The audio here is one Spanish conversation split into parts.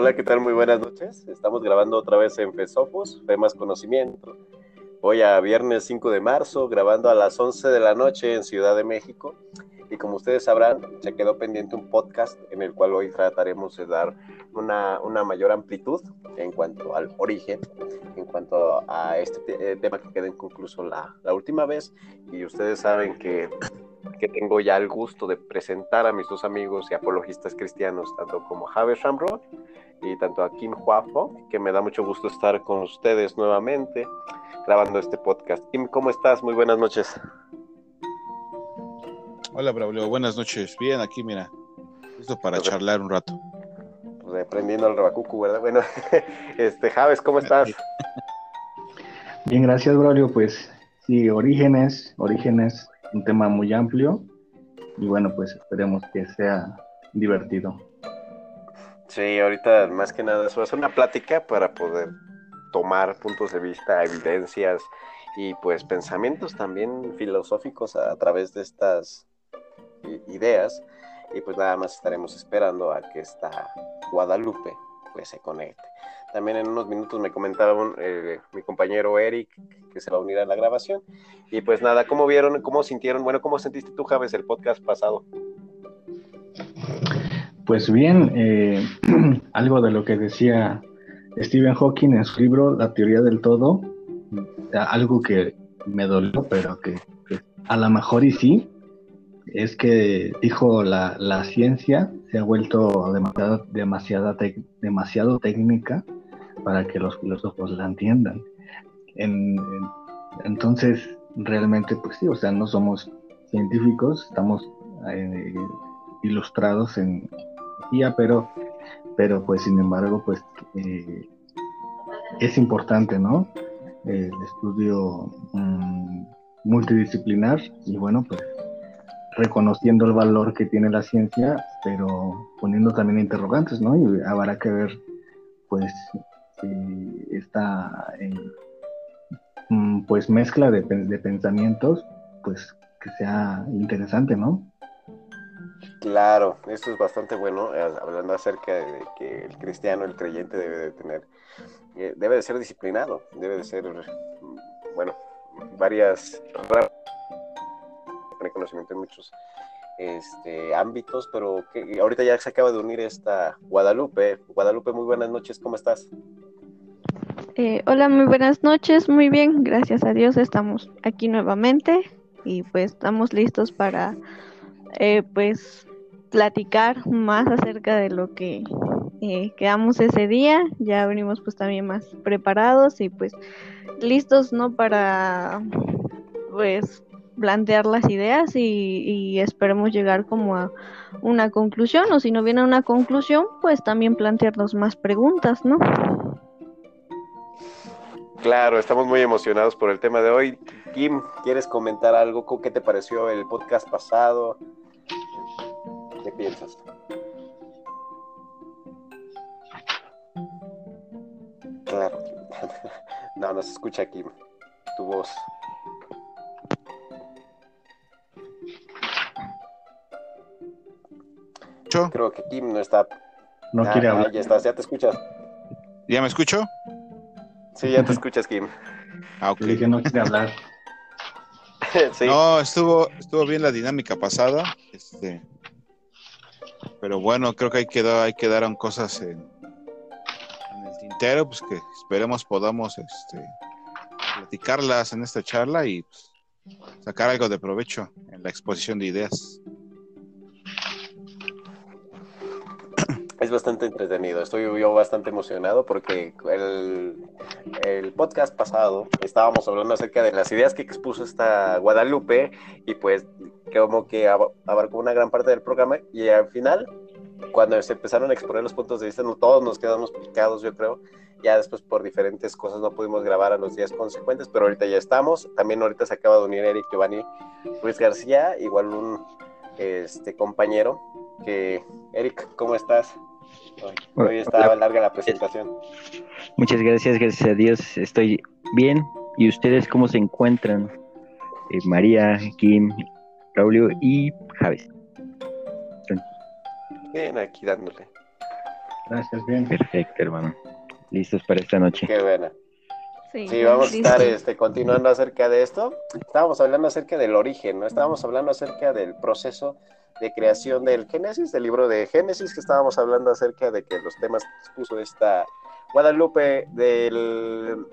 Hola, ¿qué tal? Muy buenas noches. Estamos grabando otra vez en Fesofos, Fe Más Conocimiento. Hoy a viernes 5 de marzo, grabando a las 11 de la noche en Ciudad de México. Y como ustedes sabrán, se quedó pendiente un podcast en el cual hoy trataremos de dar una, una mayor amplitud en cuanto al origen, en cuanto a este eh, tema que quedó inconcluso la, la última vez. Y ustedes saben que que tengo ya el gusto de presentar a mis dos amigos y apologistas cristianos, tanto como Javier Shamrock y tanto a Kim Huafo, que me da mucho gusto estar con ustedes nuevamente grabando este podcast. Kim, ¿cómo estás? Muy buenas noches. Hola, Braulio, buenas noches. Bien, aquí, mira, listo para charlar un rato. Aprendiendo al rebacucu, ¿verdad? Bueno, este, Javes, ¿cómo estás? Bien, gracias, Braulio. Pues sí, orígenes, orígenes un tema muy amplio y bueno, pues esperemos que sea divertido. Sí, ahorita más que nada eso es una plática para poder tomar puntos de vista, evidencias y pues pensamientos también filosóficos a, través de estas ideas y pues nada más estaremos esperando a que esta Guadalupe pues se conecte. También en unos minutos me comentaba eh, mi compañero Eric que se va a unir a la grabación. Y pues nada, ¿cómo vieron, cómo sintieron? Bueno, ¿cómo sentiste tú, Javes, el podcast pasado? Pues bien, eh, algo de lo que decía Stephen Hawking en su libro La teoría del todo, algo que me dolió, pero que, a lo mejor y sí, es que dijo la, la ciencia se ha vuelto demasiado, demasiada demasiado técnica para que los filósofos la entiendan. entonces, realmente, pues sí, o sea, no somos científicos, estamos eh, ilustrados en pero, pero pues sin embargo, pues eh, es importante, ¿no? El estudio mm, multidisciplinar y bueno, pues reconociendo el valor que tiene la ciencia, pero poniendo también interrogantes, ¿no? Y habrá que ver, pues, esta mm, pues mezcla de, pensamientos, pues que sea interesante, ¿no? Claro, esto es bastante bueno, eh, hablando acerca de que el cristiano, el creyente debe de tener, eh, debe de ser disciplinado, debe de ser, mm, bueno, varias, tener conocimiento en muchos este, ámbitos, pero que ahorita ya se acaba de unir esta Guadalupe. Guadalupe, muy buenas noches, ¿cómo estás? Eh, hola, muy buenas noches, muy bien, gracias a Dios estamos aquí nuevamente y pues estamos listos para eh, pues platicar más acerca de lo que eh, quedamos ese día. Ya venimos pues también más preparados y pues listos, ¿no? Para pues plantear las ideas y, esperemos llegar como a una conclusión o si no viene una conclusión pues también plantearnos más preguntas, ¿no? Claro, estamos muy emocionados por el tema de hoy. Kim, ¿quieres comentar algo? ¿Qué te pareció el podcast pasado? ¿Qué piensas? Claro, no, no se escucha Kim, tu voz. Creo que Kim no está. No quiere hablar. Ya estás, ya te escuchas. ¿Ya me escucho? Sí, ya te escuchas, Kim. Ah, ok. que no quiere hablar. No, estuvo, estuvo bien la dinámica pasada. Este, pero bueno, creo que ahí, quedó, ahí quedaron cosas en, el tintero, pues que esperemos podamos este, platicarlas en esta charla y pues, sacar algo de provecho en la exposición de ideas. Es bastante entretenido. Estoy yo bastante emocionado porque el, podcast pasado estábamos hablando acerca de las ideas que expuso esta Guadalupe y pues como que abarcó una gran parte del programa y al final, cuando se empezaron a exponer los puntos de vista, no todos nos quedamos picados, yo creo. Ya después por diferentes cosas no pudimos grabar a los días consecuentes, pero ahorita ya estamos. También ahorita se acaba de unir Eric Giovanni Luis García, igual un este compañero que Eric, ¿cómo estás? Hoy, estaba larga la presentación. Muchas gracias, gracias a Dios. Estoy bien. ¿Y ustedes cómo se encuentran? Eh, María, Kim, Raulio y Javes. Bien, aquí dándole. Gracias, bien. Perfecto, hermano. Listos para esta noche. Qué buena. Sí, Sí, vamos a estar este, continuando acerca de esto. Estábamos hablando acerca del origen, ¿no? Estábamos hablando acerca del proceso de creación del Génesis, del libro de Génesis, que estábamos hablando acerca de que los temas que expuso esta Guadalupe del,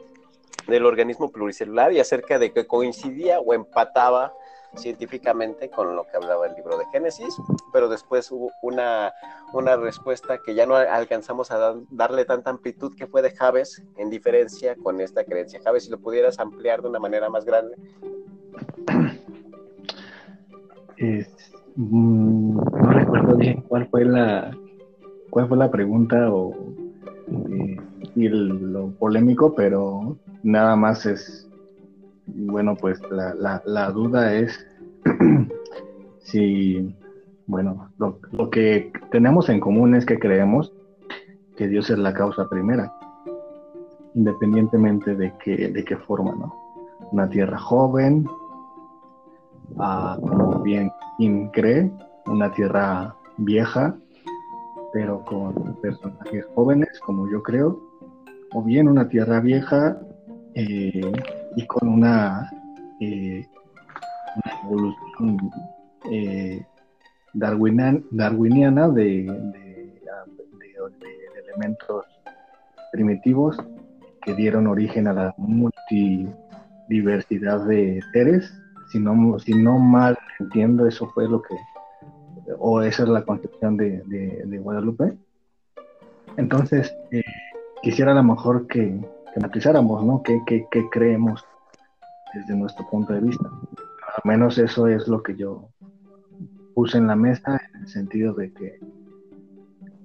del organismo pluricelular y acerca de que coincidía o empataba científicamente con lo que hablaba el libro de Génesis, pero después hubo una, una respuesta que ya no alcanzamos a dar- darle tanta amplitud que fue de Javes, en diferencia con esta creencia. Javes, si lo pudieras ampliar de una manera más grande. Es- mm, no recuerdo bien cuál fue la cuál fue la pregunta o eh, y lo polémico, pero nada más es bueno, pues la, la, la duda es si bueno, lo, lo que tenemos en común es que creemos que Dios es la causa primera, independientemente de qué, de qué forma, ¿no? Una tierra joven, ah, como bien quien cree, una tierra vieja, pero con personajes jóvenes, como yo creo, o bien una tierra vieja eh, y con una, eh, evolución eh, darwinian- darwiniana de- de elementos primitivos que dieron origen a la multidiversidad de seres. Si no, si no mal entiendo, eso fue lo que, o esa es la concepción de, de- de Guadalupe. Entonces, eh, quisiera a lo mejor que, que matizáramos, ¿no? ¿Qué, qué, qué creemos desde nuestro punto de vista? Al menos eso es lo que yo puse en la mesa en el sentido de que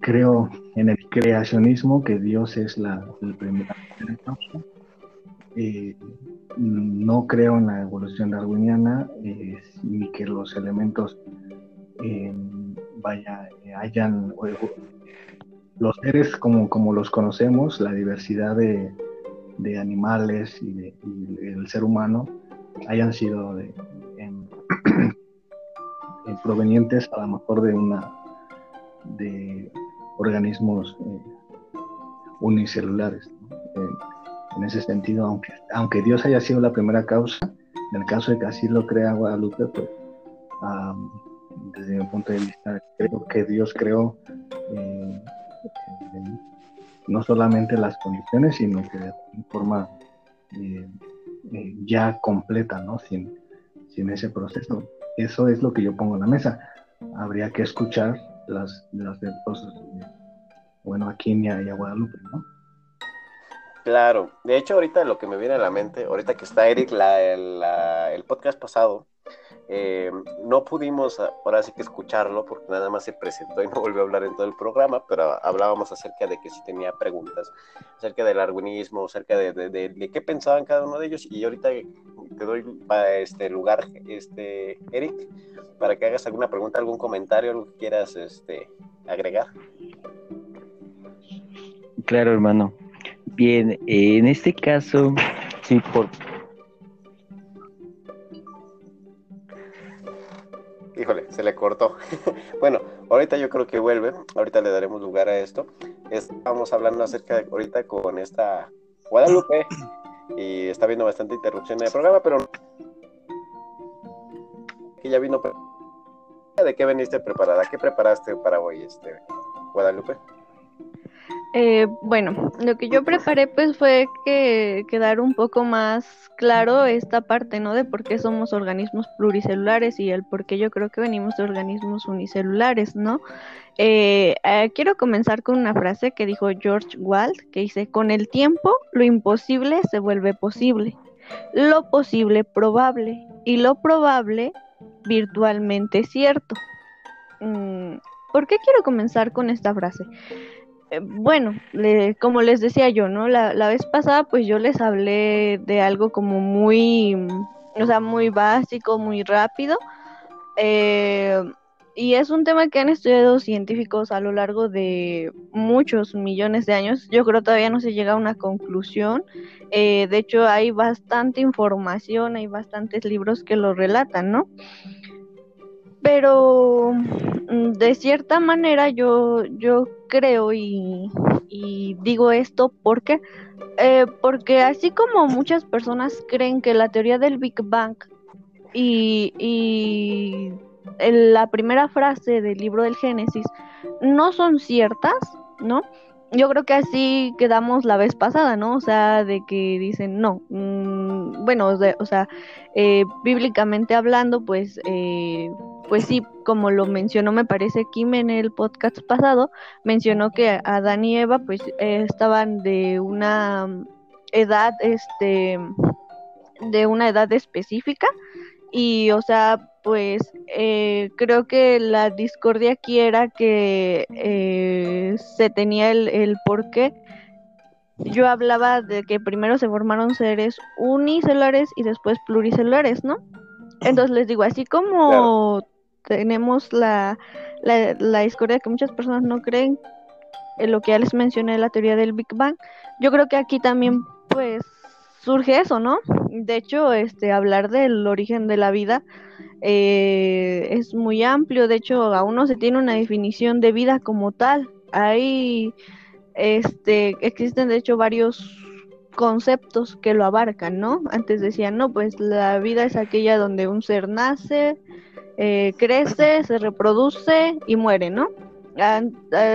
creo en el creacionismo que Dios es la, la primera. Eh, no creo en la evolución darwiniana eh, ni que los elementos eh, eh, hayan los seres como, como los conocemos, la diversidad de, animales y, de- y el ser humano hayan sido de, eh, provenientes a lo mejor de una de organismos unicelulares. En ese sentido, aunque, aunque Dios haya sido la primera causa, en el caso de que así lo crea Guadalupe, pues desde mi punto de vista, creo que Dios creó eh, no solamente las condiciones, sino que de forma eh, eh, ya completa, ¿no? Sin, sin ese proceso. Eso es lo que yo pongo en la mesa. Habría que escuchar las, las cosas, eh, bueno, a Kenia y a Guadalupe, ¿no? Claro, de hecho ahorita lo que me viene a la mente, ahorita que está Eric, la, el podcast pasado, eh, no pudimos ah, ahora sí que escucharlo porque nada más se presentó y no volvió a hablar en todo el programa, pero hablábamos acerca de que si tenía preguntas acerca del argüinismo, acerca de, qué pensaban cada uno de ellos y ahorita te doy pa- este lugar, este Eric, para que hagas alguna pregunta, algún comentario, algo que quieras este, agregar. Claro, hermano. Bien, en este caso, sí, por, Híjole, se le cortó. bueno, ahorita yo creo que vuelve. Ahorita le daremos lugar a esto. Estamos hablando acerca de ahorita con esta Guadalupe y está viendo bastante interrupción en el programa, pero que ya vino. ¿De qué veniste preparada? ¿Qué preparaste para hoy, este Guadalupe? Eh, bueno, lo que yo preparé pues fue que quedar un poco más claro esta parte, ¿no? De por qué somos organismos pluricelulares y el por qué yo creo que venimos de organismos unicelulares, ¿no? Eh, eh, quiero comenzar con una frase que dijo George Wald, que dice, con el tiempo lo imposible se vuelve posible, lo posible probable y lo probable virtualmente cierto. Mm, ¿Por qué quiero comenzar con esta frase? Eh, bueno, le- como les decía yo, ¿no? La, la vez pasada, pues yo les hablé de algo como muy, o sea, muy básico, muy rápido. eh, y es un tema que han estudiado científicos a lo largo de muchos millones de años. Yo creo todavía no se llega a una conclusión. Eh, de hecho, hay bastante información, hay bastantes libros que lo relatan, ¿no? Pero mm, de cierta manera yo, yo creo y, digo esto porque, eh, porque así como muchas personas creen que la teoría del Big Bang y, la primera frase del libro del Génesis no son ciertas, ¿no? yo creo que así quedamos la vez pasada, ¿no? O sea, de que dicen, no, mm, bueno, o sea, eh, bíblicamente hablando, pues, eh, pues sí, como lo mencionó, me parece Kim en el podcast pasado, mencionó que Adán y Eva, pues, eh, estaban de una edad, este, de una edad específica, y, o sea, pues eh, creo que la discordia aquí era que eh, se tenía el, el por. Yo hablaba de que primero se formaron seres unicelulares y después pluricelulares, ¿no? Entonces les digo, así como tenemos la, la, la, discordia que muchas personas no creen en lo que ya les mencioné, la teoría del Big Bang, yo creo que aquí también pues surge eso, ¿no? De hecho, este, hablar del origen de la vida eh, es muy amplio, de hecho, aún no se tiene una definición de vida como tal. Hay, este, existen de hecho varios conceptos que lo abarcan, ¿no? Antes decían, no, pues la vida es aquella donde un ser nace, eh, crece, se reproduce y muere, ¿no?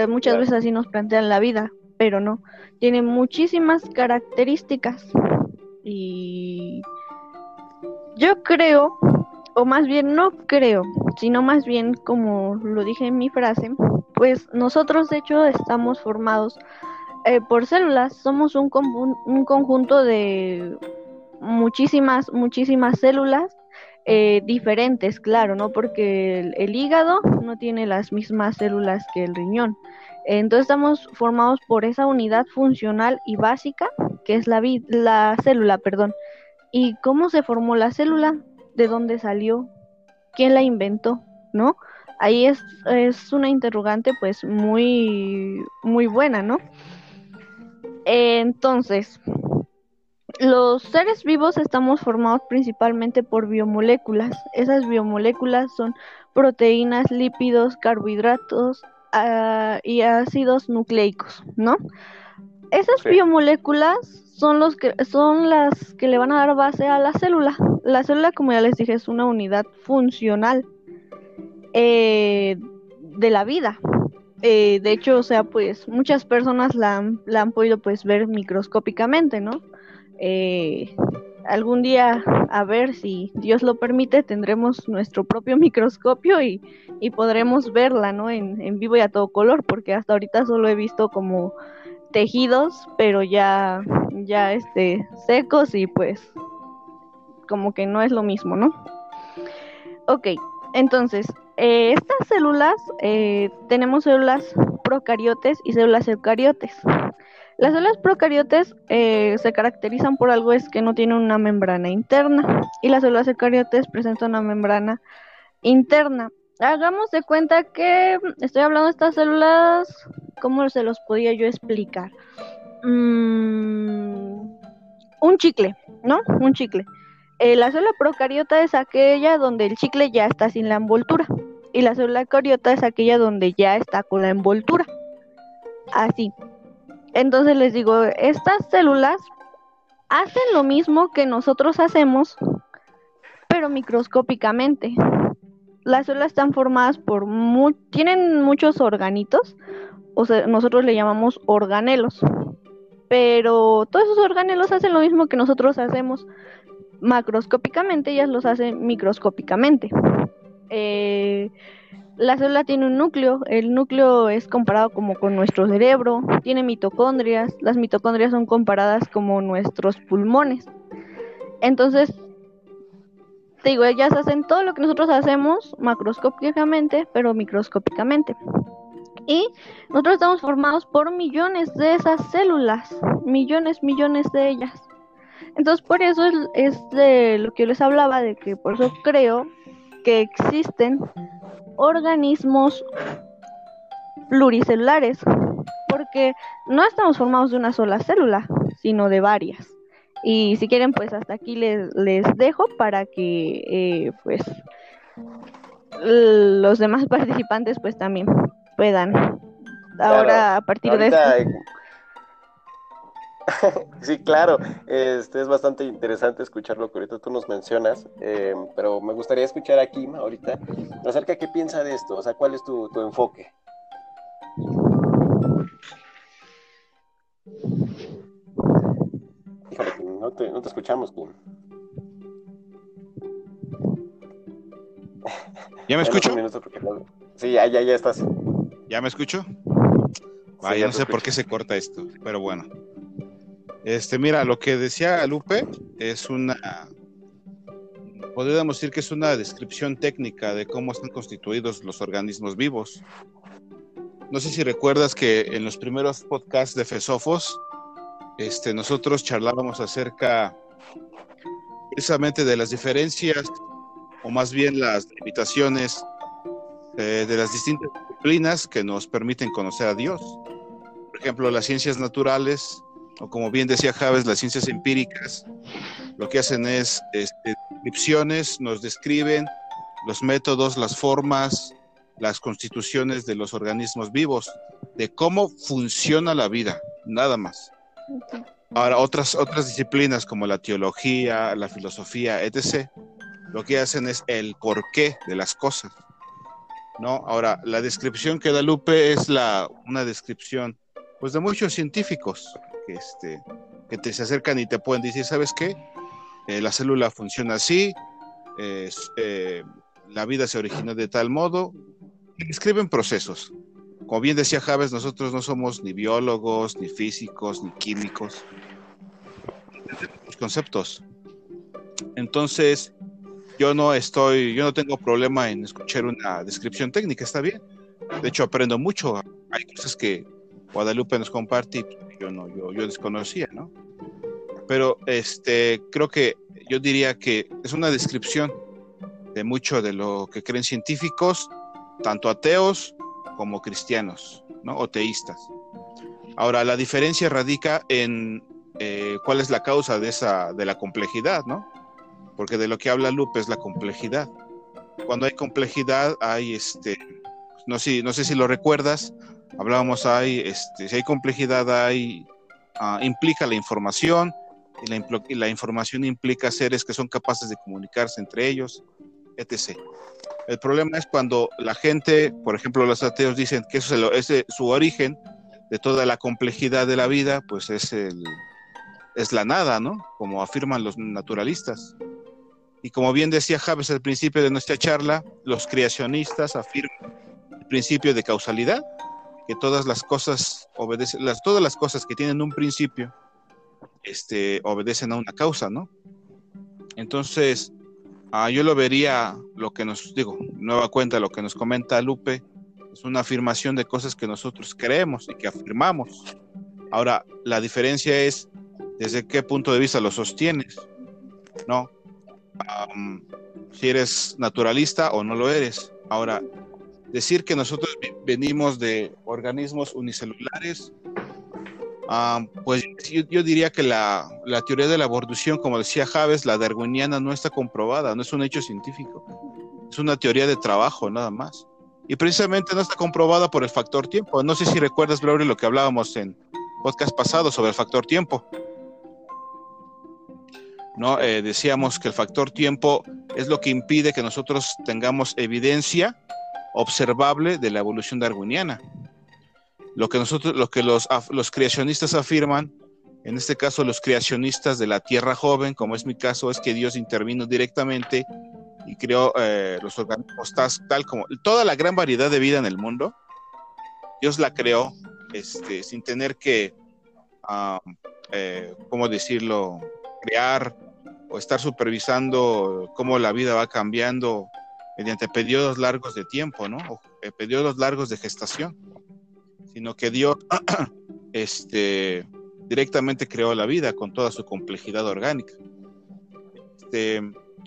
muchas veces así nos plantean la vida, pero no, tiene muchísimas características. Y yo creo, o más bien no creo, sino más bien como lo dije en mi frase, pues nosotros de hecho estamos formados eh, por células, somos un, un conjunto de muchísimas, muchísimas células eh, diferentes, claro, ¿no? Porque el, hígado no tiene las mismas células que el riñón. Entonces estamos formados por esa unidad funcional y básica que es la, la célula, perdón. ¿Y cómo se formó la célula? ¿De dónde salió? ¿Quién la inventó? ¿No? Ahí es, es una interrogante pues muy, muy buena, ¿no? Entonces, los seres vivos estamos formados principalmente por biomoléculas. Esas biomoléculas son proteínas, lípidos, carbohidratos uh, y ácidos nucleicos, ¿no? Esas biomoléculas son, los que, son las que le van a dar base a la célula. La célula, como ya les dije, es una unidad funcional eh, de la vida. Eh, de hecho, o sea, pues muchas personas la, han podido pues ver microscópicamente, ¿no? Eh, algún día, a ver si Dios lo permite, tendremos nuestro propio microscopio y, y podremos verla, ¿no? En, en vivo y a todo color, porque hasta ahorita solo he visto como tejidos, pero ya, ya este, secos y pues como que no es lo mismo, ¿no? Ok, entonces, eh, estas células, eh, tenemos células procariotes y células eucariotes. Las células procariotes eh, se caracterizan por algo es que no tienen una membrana interna y las células eucariotes presentan una membrana interna. Hagamos de cuenta que estoy hablando de estas células ¿cómo se los podía yo explicar? Mm, un chicle, ¿no? Un chicle. Eh, la célula procariota es aquella donde el chicle ya está sin la envoltura. Y la célula cariota es aquella donde ya está con la envoltura. Así. Entonces les digo, estas células hacen lo mismo que nosotros hacemos, pero microscópicamente. Las células están formadas por... tienen muchos organitos o sea, nosotros le llamamos organelos. Pero todos esos organelos hacen lo mismo que nosotros hacemos macroscópicamente, ellas los hacen microscópicamente. Eh, la célula tiene un núcleo, el núcleo es comparado como con nuestro cerebro, tiene mitocondrias, las mitocondrias son comparadas como nuestros pulmones. Entonces, te digo, ellas hacen todo lo que nosotros hacemos macroscópicamente, pero microscópicamente. Y nosotros estamos formados por millones de esas células, millones, millones de ellas. Entonces, por eso es, de lo que yo les hablaba, de que por eso creo que existen organismos pluricelulares, porque no estamos formados de una sola célula, sino de varias. Y si quieren, pues hasta aquí les, les dejo para que, eh, pues, los demás participantes pues también puedan ahora a partir de esto. sí, claro, este es bastante interesante escuchar lo que ahorita tú nos mencionas, eh, pero me gustaría escuchar a Kim ahorita acerca de qué piensa de esto, o sea, cuál es tu, tu enfoque. Híjole, no te, no te escuchamos, Kim. ¿Ya me escucho? Sí, ya, ya, ya estás. ¿Ya me escucho? Vaya, no sé por qué se corta esto, pero bueno. Este, mira, lo que decía Lupe es una, podríamos decir que es una descripción técnica de cómo están constituidos los organismos vivos. No sé si recuerdas que en los primeros podcasts de Fesofos, este, nosotros charlábamos acerca precisamente de las diferencias, o más bien las limitaciones eh, de las distintas disciplinas que nos permiten conocer a Dios. Por ejemplo, las ciencias naturales o como bien decía Javes, las ciencias empíricas lo que hacen es este, descripciones, nos describen los métodos, las formas, las constituciones de los organismos vivos, de cómo funciona la vida, nada más. Ahora, otras, otras disciplinas como la teología, la filosofía, etc., lo que hacen es el porqué de las cosas. ¿no? Ahora, la descripción que da Lupe es la, una descripción pues, de muchos científicos, que, este, que te se acercan y te pueden decir, ¿sabes qué? Eh, la célula funciona así, eh, la vida se originó de tal modo, escriben procesos. Como bien decía Javes, nosotros no somos ni biólogos, ni físicos, ni químicos. Conceptos. Entonces, yo no estoy, yo no tengo problema en escuchar una descripción técnica, está bien. De hecho, aprendo mucho. Hay cosas que Guadalupe nos comparte yo no, yo, yo desconocía, ¿no? Pero este, creo que yo diría que es una descripción de mucho de lo que creen científicos, tanto ateos como cristianos, ¿no? O teístas. Ahora, la diferencia radica en eh, cuál es la causa de esa, de la complejidad, ¿no? Porque de lo que habla Lupe es la complejidad. Cuando hay complejidad, hay este, no sé, no sé si lo recuerdas, hablábamos hay, este, si hay complejidad, hay, ah, implica la información, y la, y la, información implica seres que son capaces de comunicarse entre ellos, etc. El problema es cuando la gente, por ejemplo, los ateos dicen que eso es, el, su origen de toda la complejidad de la vida, pues es, el, es la nada, ¿no? Como afirman los naturalistas. Y como bien decía Javes al principio de nuestra charla, los creacionistas afirman el principio de causalidad, que todas las cosas obedecen, las, todas las cosas que tienen un principio, este, obedecen a una causa, ¿no? Entonces, ah, yo lo vería, lo que nos digo, nueva cuenta, lo que nos comenta Lupe, es una afirmación de cosas que nosotros creemos y que afirmamos. Ahora, la diferencia es desde qué punto de vista lo sostienes, ¿no? si eres naturalista o no lo eres. Ahora, decir que nosotros venimos de organismos unicelulares, ah, pues yo, diría que la, teoría de la evolución, como decía Javes, la darwiniana no está comprobada, no es un hecho científico, es una teoría de trabajo nada más. Y precisamente no está comprobada por el factor tiempo. No sé si recuerdas, Braulio, lo que hablábamos en podcast pasado sobre el factor tiempo. ¿no? Eh, decíamos que el factor tiempo es lo que impide que nosotros tengamos evidencia observable de la evolución darwiniana. Lo que nosotros, lo que los, creacionistas afirman, en este caso los creacionistas de la Tierra joven, como es mi caso, es que Dios intervino directamente y creó eh, los organismos tal, como toda la gran variedad de vida en el mundo. Dios la creó este, sin tener que, uh, ¿cómo decirlo?, crear o estar supervisando cómo la vida va cambiando mediante periodos largos de tiempo, ¿no? O eh, periodos largos de gestación, sino que Dios este, directamente creó la vida con toda su complejidad orgánica. Este,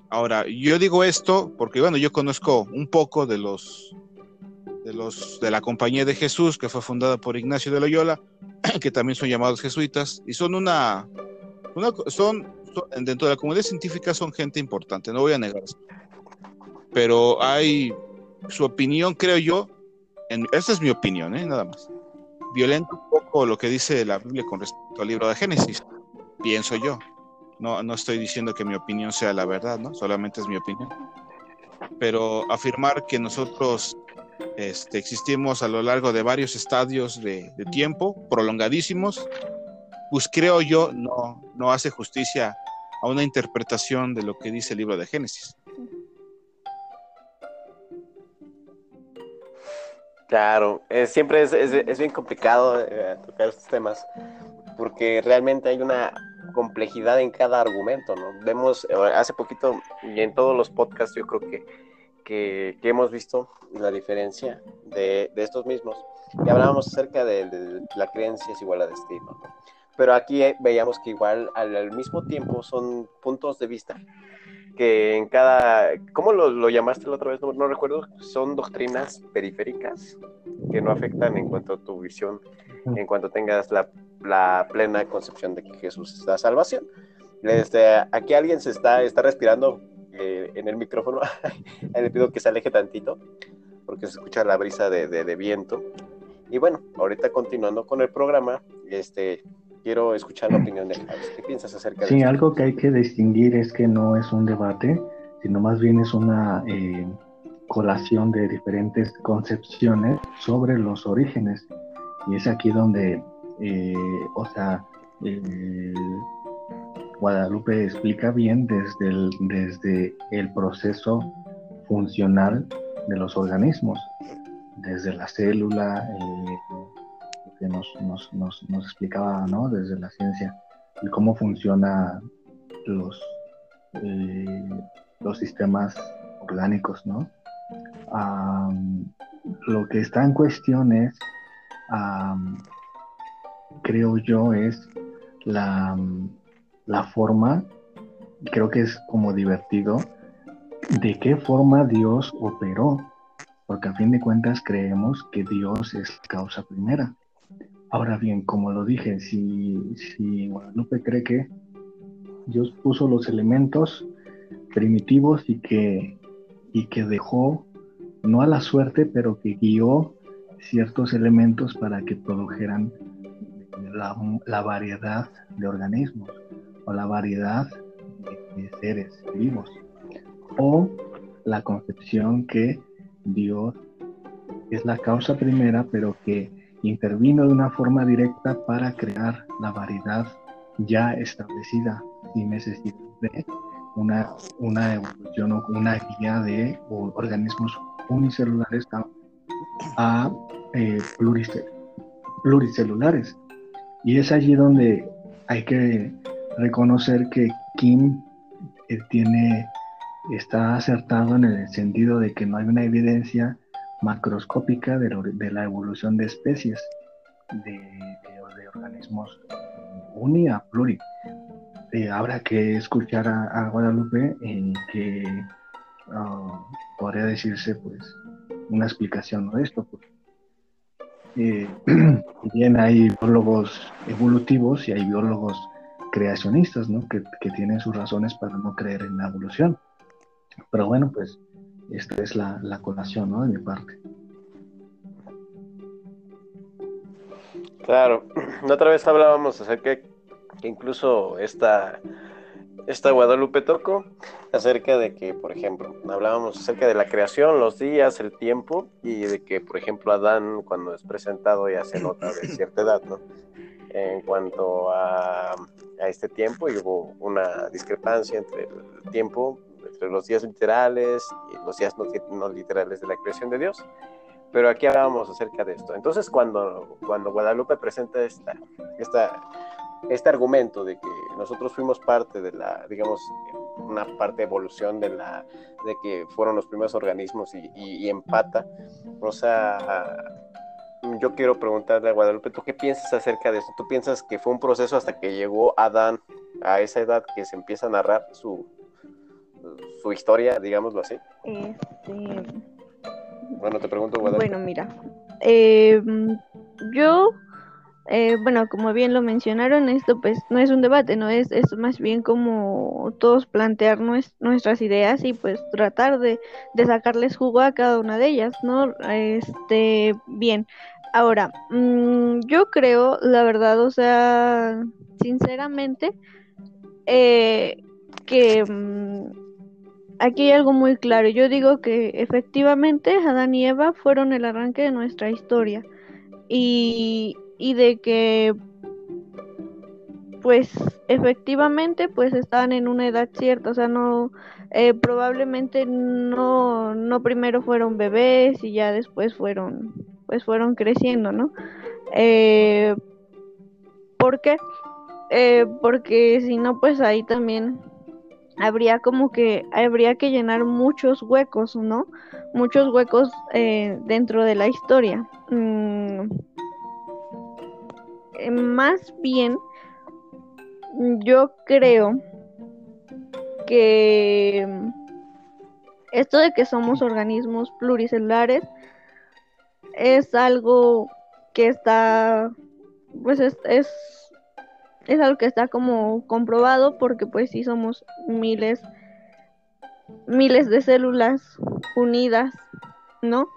ahora, yo digo esto porque, bueno, yo conozco un poco de los, de los de la Compañía de Jesús, que fue fundada por Ignacio de Loyola, que también son llamados jesuitas, y son una, una son, dentro de la comunidad científica son gente importante, no voy a negar pero hay su opinión, creo yo, en, esta es mi opinión, ¿eh? nada más, violenta un poco lo que dice la Biblia con respecto al libro de Génesis, pienso yo. No, no estoy diciendo que mi opinión sea la verdad, ¿no? Solamente es mi opinión. Pero afirmar que nosotros este, existimos a lo largo de varios estadios de, tiempo, prolongadísimos, pues creo yo no, no hace justicia a una interpretación de lo que dice el libro de Génesis. Claro, siempre es, es, bien complicado eh, tocar estos temas porque realmente hay una complejidad en cada argumento, ¿no? Vemos eh, hace poquito y en todos los podcasts yo creo que, que, hemos visto la diferencia de, de, estos mismos y hablábamos acerca de, la creencia es igual a destino, ¿no? Pero aquí eh, veíamos que igual al, mismo tiempo son puntos de vista que en cada, ¿cómo lo, lo llamaste la otra vez? No, no, recuerdo, son doctrinas periféricas que no afectan en cuanto a tu visión, en cuanto tengas la la plena concepción de que Jesús es la salvación. Este, aquí alguien se está, está respirando eh, en el micrófono. Le pido que se aleje tantito porque se escucha la brisa de, de, viento. Y bueno, ahorita continuando con el programa, este, quiero escuchar la opinión de Javes. ¿Qué piensas acerca de Sí, algo que hay que distinguir es que no es un debate, sino más bien es una eh, colación de diferentes concepciones sobre los orígenes. Y es aquí donde eh, o sea, Guadalupe explica bien desde el, desde el proceso funcional de los organismos, desde la célula, eh, nos, nos, nos, explicaba ¿no? desde la ciencia, y cómo funcionan los, eh, los sistemas orgánicos, ¿no? lo que está en cuestión es creo yo, es la, la forma, creo que es como divertido, de qué forma Dios operó, porque a fin de cuentas creemos que Dios es causa primera. Ahora bien, como lo dije, si, si Guadalupe cree que Dios puso los elementos primitivos y que, y que dejó, no a la suerte, pero que guió ciertos elementos para que produjeran la, variedad de organismos o la variedad de, seres vivos o la concepción que Dios es la causa primera pero que intervino de una forma directa para crear la variedad ya establecida sin necesidad de una, una evolución o una guía de organismos unicelulares a, eh, pluricelulares. Y es allí donde hay que reconocer que Kim eh, tiene, está acertado en el sentido de que no hay una evidencia macroscópica de, la evolución de especies, de, organismos uni a. Eh, habrá que escuchar a, Guadalupe en que ah, podría decirse pues una explicación de esto, eh, bien hay biólogos evolutivos y hay biólogos creacionistas, ¿no? Que, tienen sus razones para no creer en la evolución. Pero bueno, pues esta es la, la colación, ¿no? De mi parte. Claro, otra vez hablábamos acerca que incluso esta esta Guadalupe Toco acerca de que, por ejemplo, hablábamos acerca de la creación, los días, el tiempo, y de que, por ejemplo, Adán, cuando es presentado, ya se nota de cierta edad, ¿no? En cuanto a, a este tiempo, y hubo una discrepancia entre el tiempo, entre los días literales y los días no, no literales de la creación de Dios. Pero aquí hablábamos acerca de esto. Entonces, cuando, cuando Guadalupe presenta esta, esta este argumento de que nosotros fuimos parte de la, digamos, una parte de evolución de la, de que fueron los primeros organismos y, y, empata, o sea, yo quiero preguntarle a Guadalupe, ¿tú qué piensas acerca de eso? ¿Tú piensas que fue un proceso hasta que llegó Adán a esa edad que se empieza a narrar su, su historia, digámoslo así? Este... Bueno, te pregunto, Guadalupe. Bueno, mira, eh, yo eh, bueno, como bien lo mencionaron, esto pues no es un debate, no es, es más bien como todos plantear nuestras ideas y pues tratar de, de, sacarles jugo a cada una de ellas, ¿no? Este, bien, ahora, mmm, yo creo, la verdad, o sea, sinceramente, eh, que mmm, aquí hay algo muy claro, yo digo que efectivamente Adán y Eva fueron el arranque de nuestra historia y y de que pues efectivamente pues estaban en una edad cierta, o sea, no eh, probablemente no no primero fueron bebés y ya después fueron pues fueron creciendo, ¿no? Eh, ¿Por qué? Eh, porque si no pues ahí también habría como que habría que llenar muchos huecos, ¿no? Muchos huecos eh, dentro de la historia. Mm, eh, más bien yo creo que esto de que somos organismos pluricelulares es algo que está pues es, es, es algo que está como comprobado porque pues sí somos miles miles de células unidas, ¿no?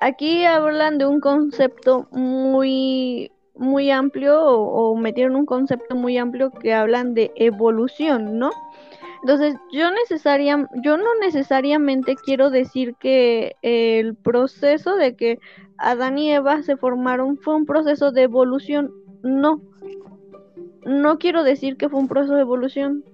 Aquí hablan de un concepto muy muy amplio o, metieron un concepto muy amplio que hablan de evolución, ¿no? Entonces, yo necesaria, yo no necesariamente quiero decir que el proceso de que Adán y Eva se formaron fue un proceso de evolución, no. No quiero decir que fue un proceso de evolución,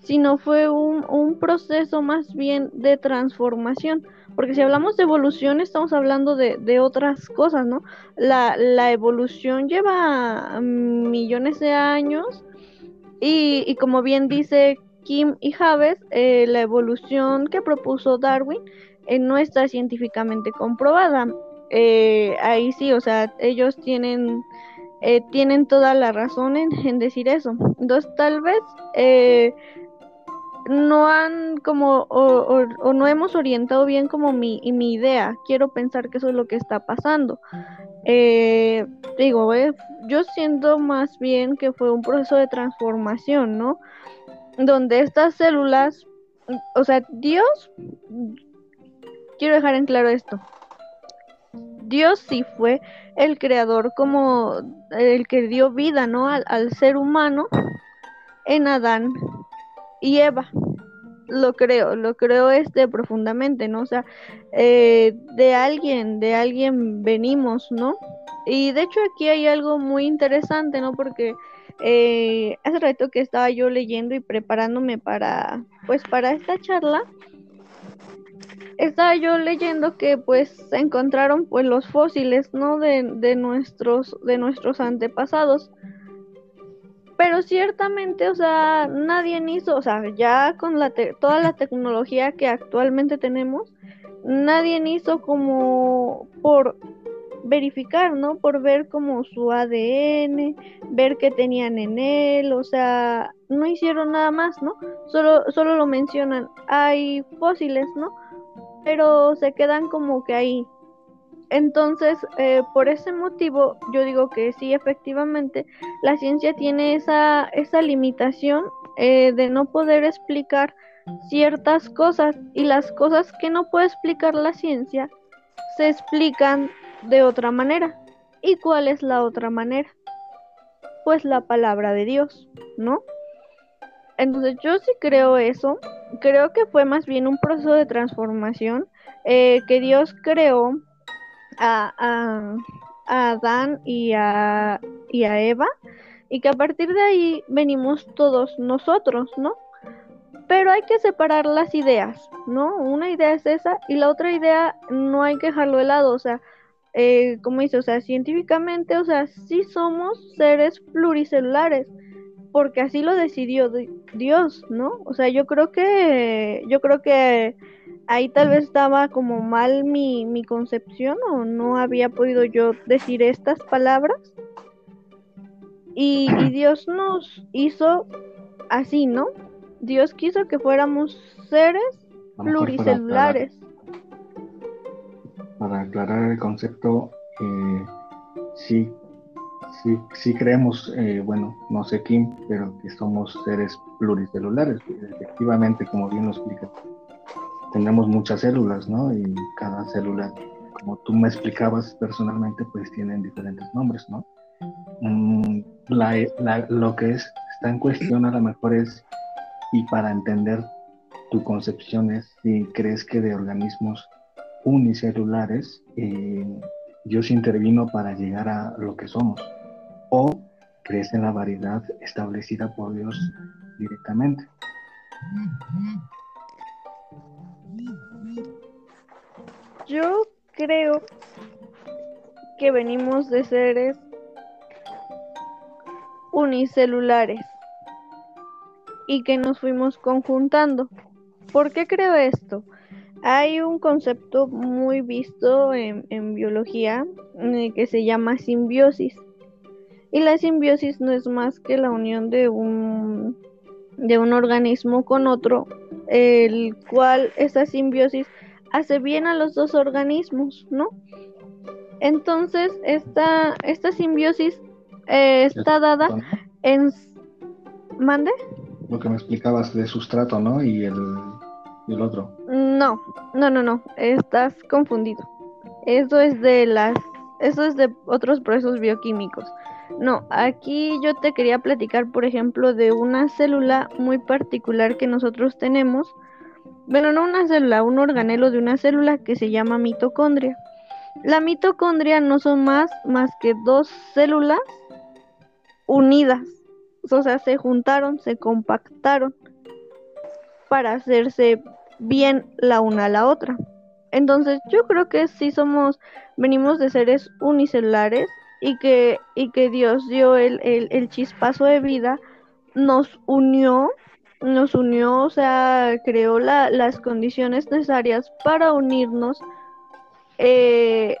sino fue un, un proceso más bien de transformación. Porque si hablamos de evolución, estamos hablando de, otras cosas, ¿no? La, la, evolución lleva millones de años y, y como bien dice Kim y Javes, eh, la evolución que propuso Darwin eh, no está científicamente comprobada. Eh, ahí sí, o sea, ellos tienen, eh, tienen toda la razón en, decir eso. Entonces, tal vez eh, no han como o, no hemos orientado bien como mi, mi idea. Quiero pensar que eso es lo que está pasando. Eh, digo, eh, yo siento más bien que fue un proceso de transformación, ¿no? Donde estas células, o sea, Dios, quiero dejar en claro esto. Dios sí fue el creador como el que dio vida, ¿no? Al, ser humano en Adán y Eva. Lo creo, lo creo este profundamente, ¿no? O sea, eh, de alguien, de alguien venimos, ¿no? Y de hecho aquí hay algo muy interesante, ¿no? Porque eh, hace rato que estaba yo leyendo y preparándome para, pues, para esta charla, estaba yo leyendo que pues se encontraron pues los fósiles, ¿no? De, de nuestros, de nuestros antepasados. Pero ciertamente, o sea, nadie hizo, o sea, ya con la toda la tecnología que actualmente tenemos, nadie hizo como por verificar, ¿no? Por ver como su ADN, ver qué tenían en él, o sea, no hicieron nada más, ¿no? Solo, solo lo mencionan, hay fósiles, ¿no? Pero se quedan como que ahí, entonces, eh, por ese motivo, yo digo que sí, efectivamente, la ciencia tiene esa, esa limitación eh, de no poder explicar ciertas cosas y las cosas que no puede explicar la ciencia se explican de otra manera. ¿Y cuál es la otra manera? Pues la palabra de Dios, ¿no? Entonces yo sí creo eso, creo que fue más bien un proceso de transformación eh, que Dios creó a, a, a Adán y a, y a Eva y que a partir de ahí venimos todos nosotros, ¿no? Pero hay que separar las ideas, ¿no? Una idea es esa y la otra idea no hay que dejarlo de lado, o sea, eh, como dice, o sea, científicamente, o sea, sí somos seres pluricelulares, porque así lo decidió Dios, ¿no? O sea, yo creo que, yo creo que ahí tal vez estaba como mal mi, mi concepción o no había podido yo decir estas palabras. Y, y, Dios nos hizo así, ¿no? Dios quiso que fuéramos seres pluricelulares. Para aclarar, el concepto, eh, sí, sí, sí creemos, eh, bueno, no sé quién, pero que somos seres pluricelulares. Efectivamente, como bien lo explica, tenemos muchas células, ¿no? Y cada célula, como tú me explicabas personalmente, pues tienen diferentes nombres, ¿no? Mm, lo que es, está en cuestión a lo mejor es, y para entender tu concepción es si crees que de organismos unicelulares eh, Dios intervino para llegar a lo que somos o crees en la variedad establecida por Dios directamente. Yo creo que venimos de seres unicelulares y que nos fuimos conjuntando. ¿Por qué creo esto? Hay un concepto muy visto en, biología eh, que se llama simbiosis. Y la simbiosis no es más que la unión de un, de un organismo con otro, el cual esa simbiosis hace bien a los dos organismos, ¿no? Entonces, esta, esta simbiosis eh, está dada en... ¿Mande? Lo que me explicabas de sustrato, ¿no? Y el, y el otro. No, no, no, no, estás confundido. Eso es de las... Eso es de otros procesos bioquímicos. No, aquí yo te quería platicar, por ejemplo, de una célula muy particular que nosotros tenemos. Bueno, no una célula, un organelo de una célula que se llama mitocondria. La mitocondria no son más más que dos células unidas. O sea, se juntaron, se compactaron para hacerse bien la una a la otra. Entonces, yo creo que sí somos, venimos de seres unicelulares y que, y que Dios dio el, el, chispazo de vida, nos unió, nos unió, o sea, creó la, las condiciones necesarias para unirnos eh,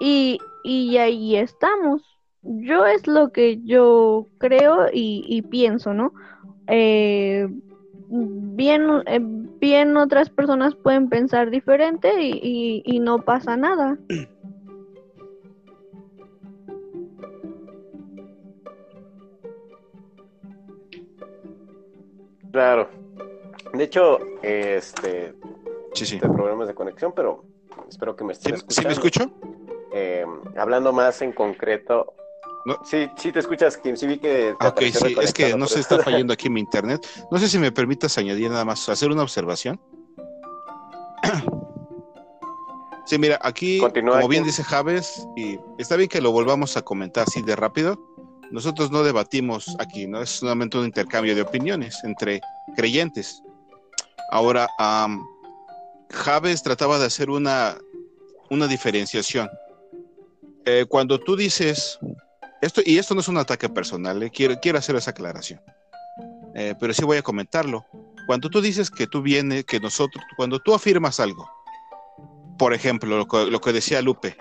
y, y ahí estamos. Yo es lo que yo creo y, y pienso, ¿no? Eh, bien, eh, bien otras personas pueden pensar diferente y, y no pasa nada. Claro. De hecho, este. Sí, sí. problemas de conexión, pero espero que me estés escuchando. ¿Sí me escucho? Eh, hablando más en concreto. Sí, sí te escuchas, Kim. Sí vi que. ok, sí, es que no se está fallando aquí mi internet. No sé si me permitas añadir nada más, hacer una observación. Sí, mira, aquí, como bien dice Javes, y está bien que lo volvamos a comentar así de rápido nosotros no debatimos aquí, ¿no? Es solamente un intercambio de opiniones entre creyentes. Ahora, Javes trataba de hacer una, una diferenciación. Eh, cuando tú dices, esto, y esto no es un ataque personal, eh, quiero, quiero hacer esa aclaración, eh, pero sí voy a comentarlo. Cuando tú dices que tú vienes, que nosotros, cuando tú afirmas algo, por ejemplo, lo, lo que decía Lupe,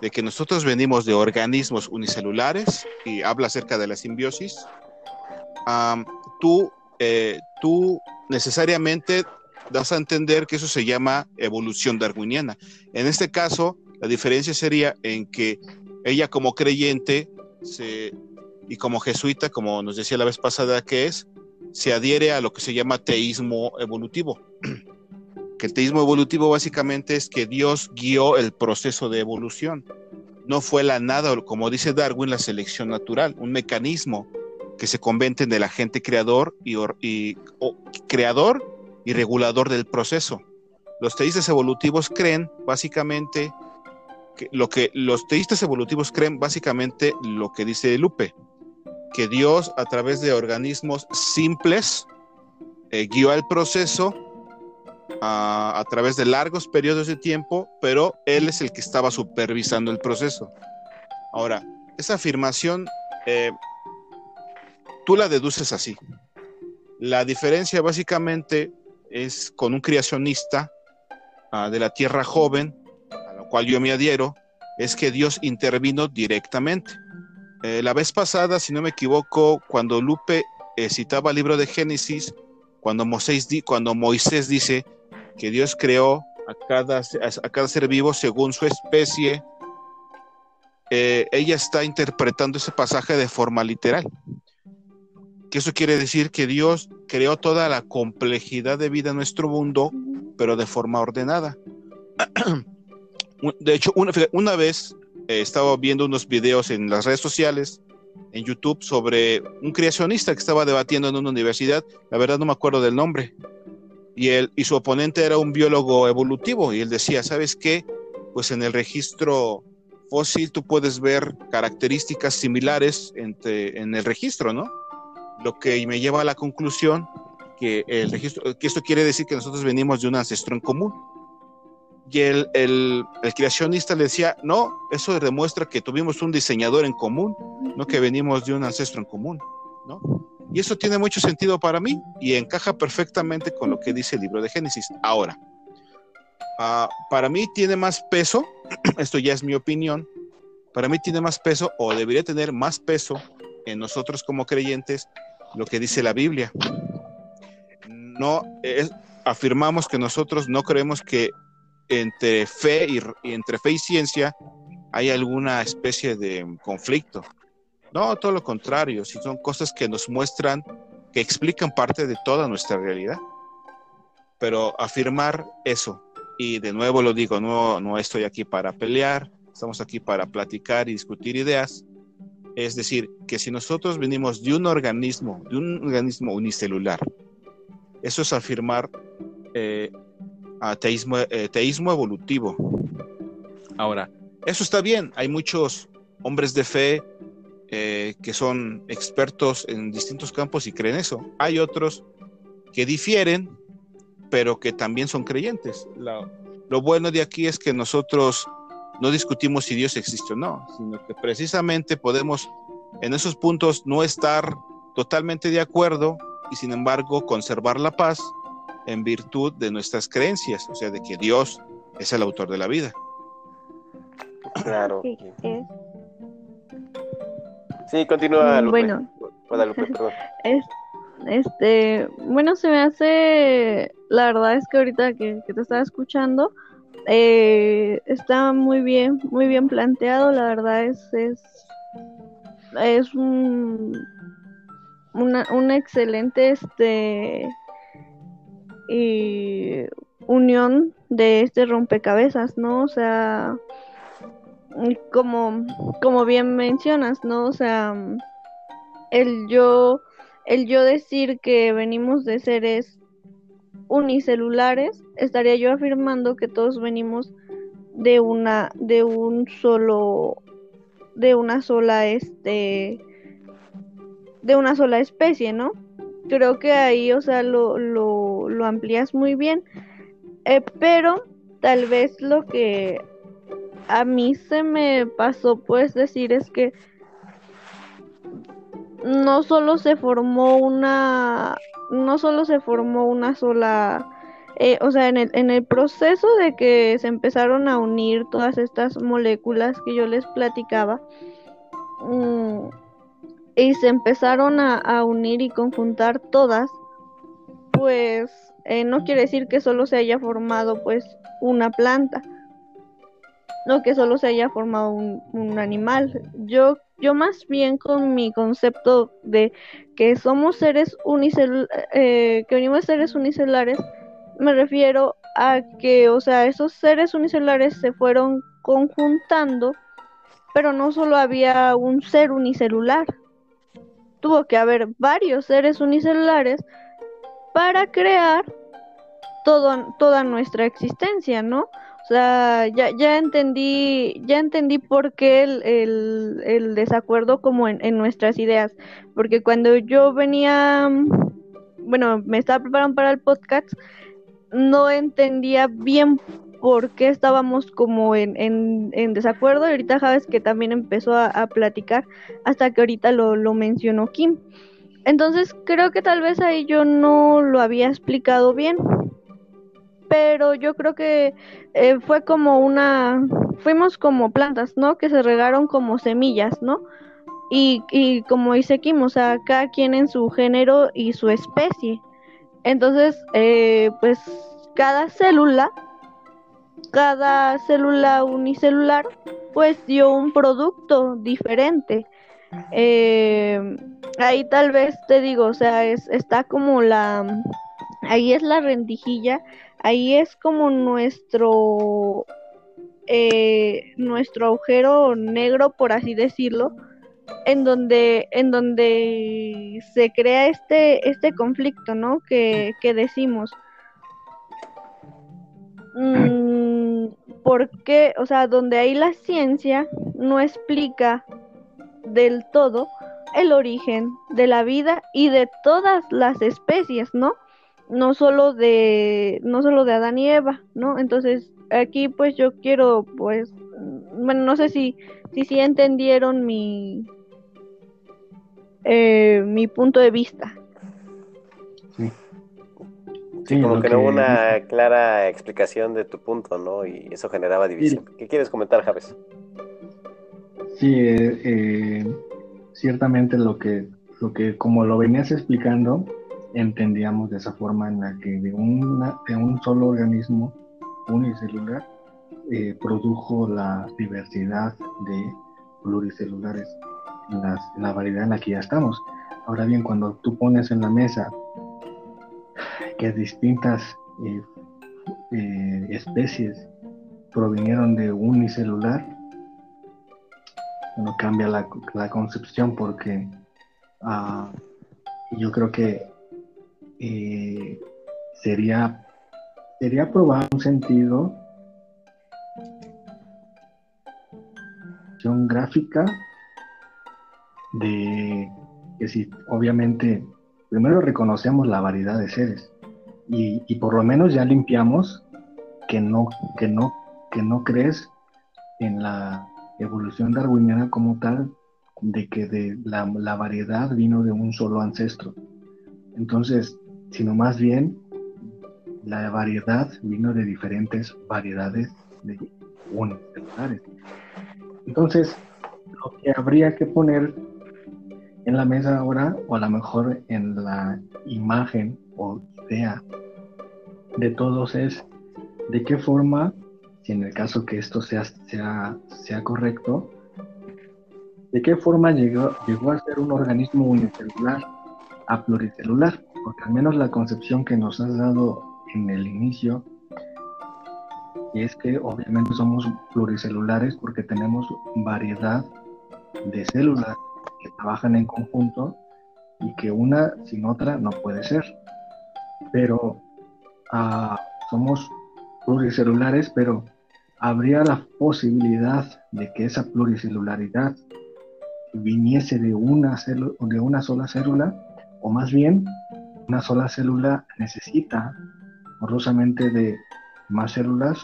de que nosotros venimos de organismos unicelulares y habla acerca de la simbiosis, tú, eh, tú necesariamente das a entender que eso se llama evolución darwiniana. En este caso, la diferencia sería en que ella como creyente y como jesuita, como nos decía la vez pasada que es, se adhiere a lo que se llama teísmo evolutivo. que el teísmo evolutivo básicamente es que Dios guió el proceso de evolución. No fue la nada, como dice Darwin, la selección natural, un mecanismo que se convierte en el agente creador y, creador y regulador del proceso. Los teístas evolutivos creen básicamente lo que los teístas evolutivos creen básicamente lo que dice Lupe, que Dios a través de organismos simples eh, guió el proceso a, través de largos periodos de tiempo, pero él es el que estaba supervisando el proceso. Ahora, esa afirmación, eh, tú la deduces así. La diferencia básicamente es con un creacionista ah, de la tierra joven, a lo cual yo me adhiero, es que Dios intervino directamente. Eh, la vez pasada, si no me equivoco, cuando Lupe eh, citaba el libro de Génesis, cuando Moisés, cuando Moisés dice que Dios creó a cada, a cada ser vivo según su especie eh, ella está interpretando ese pasaje de forma literal. Que eso quiere decir que Dios creó toda la complejidad de vida en nuestro mundo, pero de forma ordenada. De hecho, una, vez eh, estaba viendo unos videos en las redes sociales, en YouTube, sobre un creacionista que estaba debatiendo en una universidad. La verdad no me acuerdo del nombre. Y, él, y su oponente era un biólogo evolutivo. Y él decía, ¿sabes qué? Pues en el registro fósil tú puedes ver características similares entre, en el registro, ¿no? Lo que me lleva a la conclusión que el registro, que esto quiere decir que nosotros venimos de un ancestro en común. Y el, el, el, creacionista le decía, no, eso demuestra que tuvimos un diseñador en común, no que venimos de un ancestro en común, ¿no? Y eso tiene mucho sentido para mí y encaja perfectamente con lo que dice el libro de Génesis. Ahora, uh, para mí tiene más peso, esto ya es mi opinión, para mí tiene más peso o debería tener más peso en nosotros como creyentes lo que dice la Biblia. No es, afirmamos que nosotros no creemos que entre fe y, entre fe y ciencia hay alguna especie de conflicto. No, todo lo contrario, si son cosas que nos muestran, que explican parte de toda nuestra realidad. Pero afirmar eso, y de nuevo lo digo, no, no estoy aquí para pelear, estamos aquí para platicar y discutir ideas. Es decir, que si nosotros venimos de un organismo, de un organismo unicelular, eso es afirmar eh, ateísmo, eh, teísmo evolutivo. Ahora, eso está bien, hay muchos hombres de fe eh, que son expertos en distintos campos y creen eso. Hay otros que difieren, pero que también son creyentes. lo bueno de aquí es que nosotros no discutimos si Dios existe o no, sino que precisamente podemos en esos puntos no estar totalmente de acuerdo y sin embargo conservar la paz en virtud de nuestras creencias, o sea, de que Dios es el autor de la vida. Claro. Sí, continúa. Mm, bueno, este, bueno, se me hace, la verdad es que ahorita que, te estaba escuchando, eh, está muy bien, muy bien planteado, la verdad es, es, es un, una, un excelente, este, y unión de este rompecabezas, ¿no? O sea, como, como bien mencionas, ¿no? O sea, el yo, el yo decir que venimos de seres unicelulares, estaría yo afirmando que todos venimos de una, de un solo, de una sola, este, de una sola especie, ¿no? creo que ahí, o sea, lo, lo, lo amplías muy bien. Eh, pero tal vez lo que a mí se me pasó, pues, decir es que no solo se formó una, no solo se formó una sola, eh, o sea, en el, en el proceso de que se empezaron a unir todas estas moléculas que yo les platicaba, mmm, y se empezaron a, unir y conjuntar todas, pues eh, no quiere decir que solo se haya formado pues una planta, no que solo se haya formado un, animal. Yo, yo más bien con mi concepto de que somos seres unicelulares, eh, que venimos seres unicelulares, me refiero a que, o sea, esos seres unicelulares se fueron conjuntando, pero no solo había un ser unicelular, tuvo que haber varios seres unicelulares para crear todo, toda nuestra existencia, ¿no? O sea, ya, ya entendí, ya entendí por qué el, desacuerdo como en, nuestras ideas. Porque cuando yo venía, bueno, me estaba preparando para el podcast, no entendía bien por qué estábamos como en, desacuerdo. Y ahorita sabes que también empezó a, platicar hasta que ahorita lo, mencionó Kim. Entonces creo que tal vez ahí yo no lo había explicado bien. Pero yo creo que eh, fue como una... Fuimos como plantas, ¿no? Que se regaron como semillas, ¿no? Y, y como dice Kim, o sea, cada quien en su género y su especie. Entonces, eh, pues cada célula cada célula unicelular pues dio un producto diferente. Eh, ahí tal vez te digo, o sea, es, está como la, ahí es la rendijilla, ahí es como nuestro, eh, nuestro agujero negro, por así decirlo, en donde, en donde se crea este, este conflicto, ¿no? Que, que decimos. Mm, porque, o sea, donde hay la ciencia no explica del todo el origen de la vida y de todas las especies, ¿no? No solo de, no solo de Adán y Eva, ¿no? Entonces, aquí pues yo quiero, pues, bueno, no sé si, si, si entendieron mi, eh, mi punto de vista. Sí. como que, no hubo una clara explicación de tu punto, ¿no? Y eso generaba división. ¿Qué quieres comentar, Javes? Sí, eh, eh, ciertamente lo que, lo que, como lo venías explicando, entendíamos de esa forma en la que de, una, de un solo organismo unicelular eh, produjo la diversidad de pluricelulares en, la variedad en la que ya estamos. Ahora bien, cuando tú pones en la mesa que distintas eh, eh, especies provinieron de unicelular, bueno, cambia la, la concepción porque uh, yo creo que eh, sería, sería probar un sentido gráfica de que si obviamente primero reconocemos la variedad de seres y, y, por lo menos ya limpiamos que no, que no, que no crees en la evolución darwiniana como tal de que de la, la variedad vino de un solo ancestro. Entonces, sino más bien la variedad vino de diferentes variedades de unicelulares. Entonces, lo que habría que poner en la mesa ahora, o a lo mejor en la imagen o idea de todos, es de qué forma, si en el caso que esto sea, sea, sea correcto, de qué forma llegó, llegó a ser un organismo unicelular a pluricelular, porque al menos la concepción que nos has dado en el inicio es que obviamente somos pluricelulares porque tenemos variedad de células que trabajan en conjunto y que una sin otra no puede ser. Pero ah, somos pluricelulares, pero habría la posibilidad de que esa pluricelularidad viniese de una, de una sola célula, o más bien, una sola célula necesita forzosamente de más células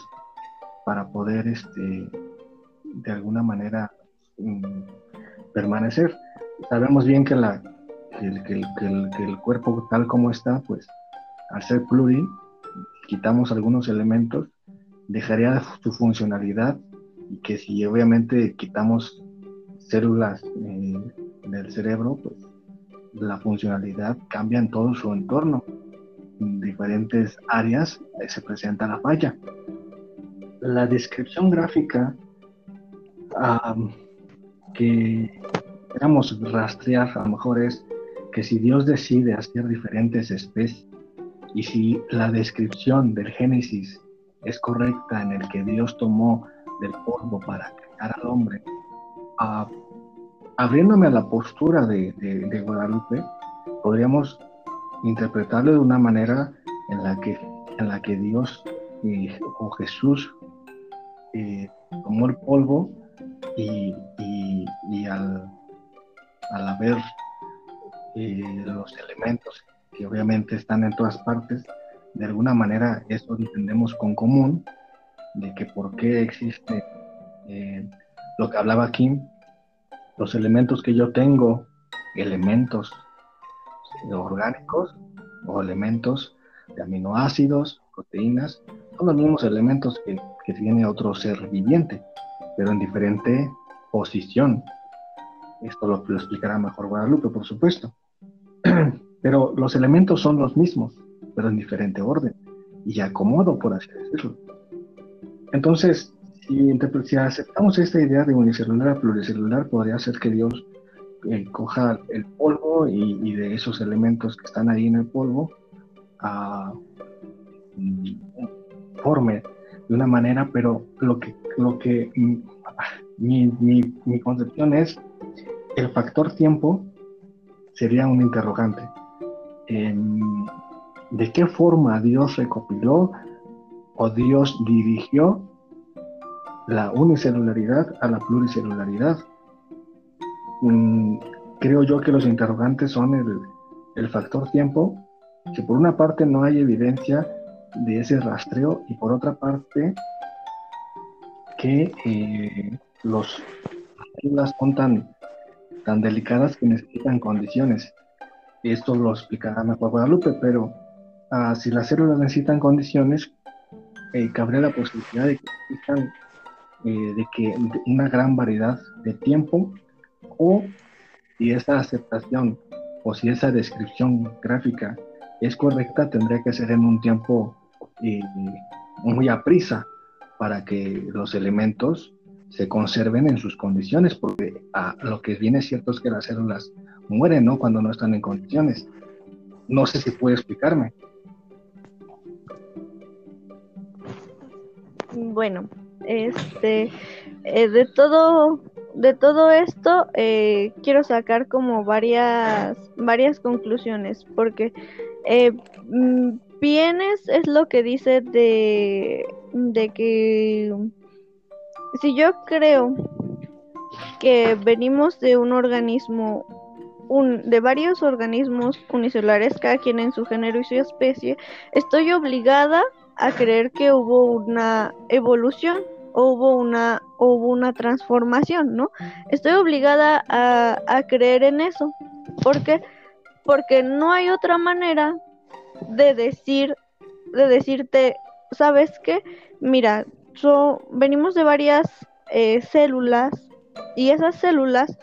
para poder, este, de alguna manera, mm, permanecer. Sabemos bien que, la, que, el, cuerpo tal como está, pues al ser pluri, quitamos algunos elementos, dejaría su funcionalidad y que si obviamente quitamos células eh, del cerebro, pues la funcionalidad cambia en todo su entorno. En diferentes áreas eh, se presenta la falla la descripción gráfica que queramos rastrear a lo mejor es que si Dios decide hacer diferentes especies y si la descripción del Génesis es correcta en el que Dios tomó del polvo para crear al hombre, abriéndome a la postura de, Guadalupe, podríamos interpretarlo de una manera en la que, en la que Dios eh, o Jesús eh, tomó el polvo y, al, haber eh, los elementos que obviamente están en todas partes, de alguna manera eso entendemos con común, de que por qué existe lo que hablaba Kim, los elementos que yo tengo, elementos orgánicos o elementos de aminoácidos, proteínas, son los mismos elementos que, tiene otro ser viviente, pero en diferente posición. Esto lo, explicará mejor Guadalupe, por supuesto. pero los elementos son los mismos, pero en diferente orden y acomodo, por así decirlo. Entonces, si, aceptamos esta idea de unicelular a pluricelular, podría ser que Dios eh, coja el polvo y, de esos elementos que están ahí en el polvo, a, mm, forme de una manera, pero lo que, lo que mm, mi, mi, concepción es el factor tiempo sería un interrogante. ¿De qué forma Dios recopiló o Dios dirigió la unicelularidad a la pluricelularidad? Mm, creo yo que los interrogantes son el, el factor tiempo, que por una parte no hay evidencia de ese rastreo y por otra parte que eh, los células son tan, tan delicadas que necesitan condiciones. Esto lo explicará mejor Guadalupe, pero ah, si las células necesitan condiciones, eh, cabría la posibilidad de que eh, de que una gran variedad de tiempo o si esa aceptación o si esa descripción gráfica es correcta, tendría que ser en un tiempo eh, muy a prisa para que los elementos se conserven en sus condiciones, porque a, lo que viene cierto es que las células mueren, ¿no? Cuando no están en condiciones. No sé si puede explicarme. Bueno, este, eh, de todo, de todo esto, eh, quiero sacar como varias, varias conclusiones, porque eh, mm, bienes es lo que dice de, de que si yo creo que venimos de un organismo, un, de varios organismos unicelulares, cada quien en su género y su especie, estoy obligada a creer que hubo una evolución hubo una, hubo una transformación, ¿no? Estoy obligada a, a creer en eso. ¿Por qué? Porque no hay otra manera de decir, de decirte, ¿sabes qué? Mira, venimos de varias eh, células y esas células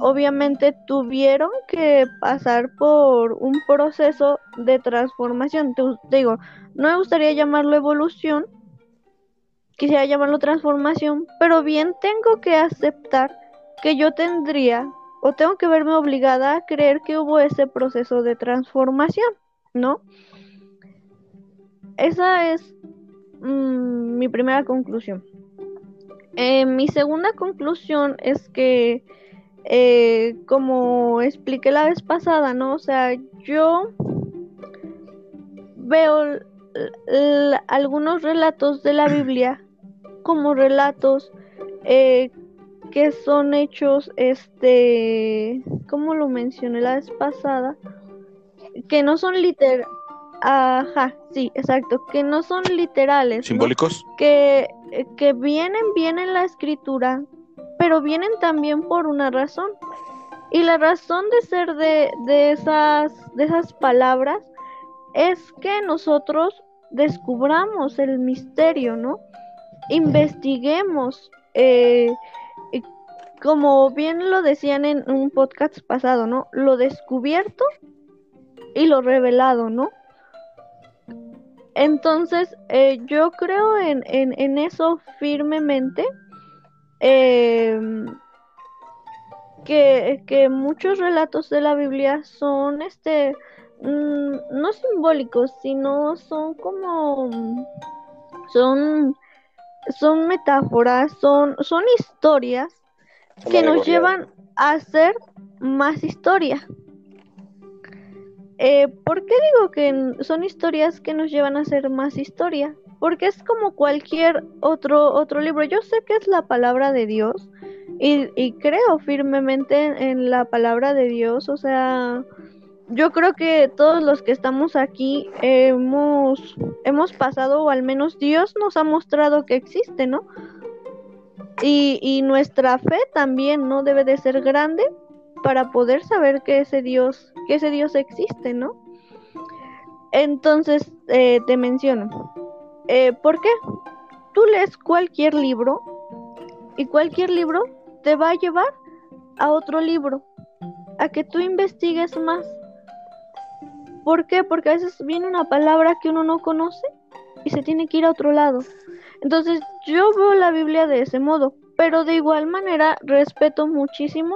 obviamente tuvieron que pasar por un proceso de transformación. Te, digo, no me gustaría llamarlo evolución, quisiera llamarlo transformación, pero bien tengo que aceptar que yo tendría o tengo que verme obligada a creer que hubo ese proceso de transformación, ¿no? Esa es mm, mi primera conclusión. Eh, mi segunda conclusión es que, eh, como expliqué la vez pasada, ¿no? O sea, yo veo algunos relatos de la Biblia como relatos eh, que son hechos, este, como lo mencioné la vez pasada, que no son liter Ajá, sí, exacto, que no son literales. ¿Simbólicos? Que, que vienen bien en la escritura, pero vienen también por una razón. Y la razón de ser de, de, esas, de esas palabras es que nosotros descubramos el misterio, ¿no? Investiguemos, eh, como bien lo decían en un podcast pasado, ¿no? Lo descubierto y lo revelado, ¿no? Entonces, eh, yo creo en, en, eso firmemente. Em, que, que, muchos relatos de la Biblia son este mm, no simbólicos, sino son como son son metáforas, son son historias que nos llevan a hacer más historia. Eh, ¿Por qué digo que son historias que nos llevan a hacer más historia? Porque es como cualquier otro, otro libro. Yo sé que es la palabra de Dios y, creo firmemente en, la palabra de Dios. O sea, yo creo que todos los que estamos aquí hemos, hemos pasado, o al menos Dios nos ha mostrado que existe, ¿no? Y, y nuestra fe también no debe de ser grande para poder saber que ese Dios, que ese Dios existe, ¿no? Entonces, eh, te menciono. Eh, ¿Por qué? Tú lees cualquier libro y cualquier libro te va a llevar a otro libro, a que tú investigues más. ¿Por qué? Porque a veces viene una palabra que uno no conoce y se tiene que ir a otro lado. Entonces yo veo la Biblia de ese modo, pero de igual manera respeto muchísimo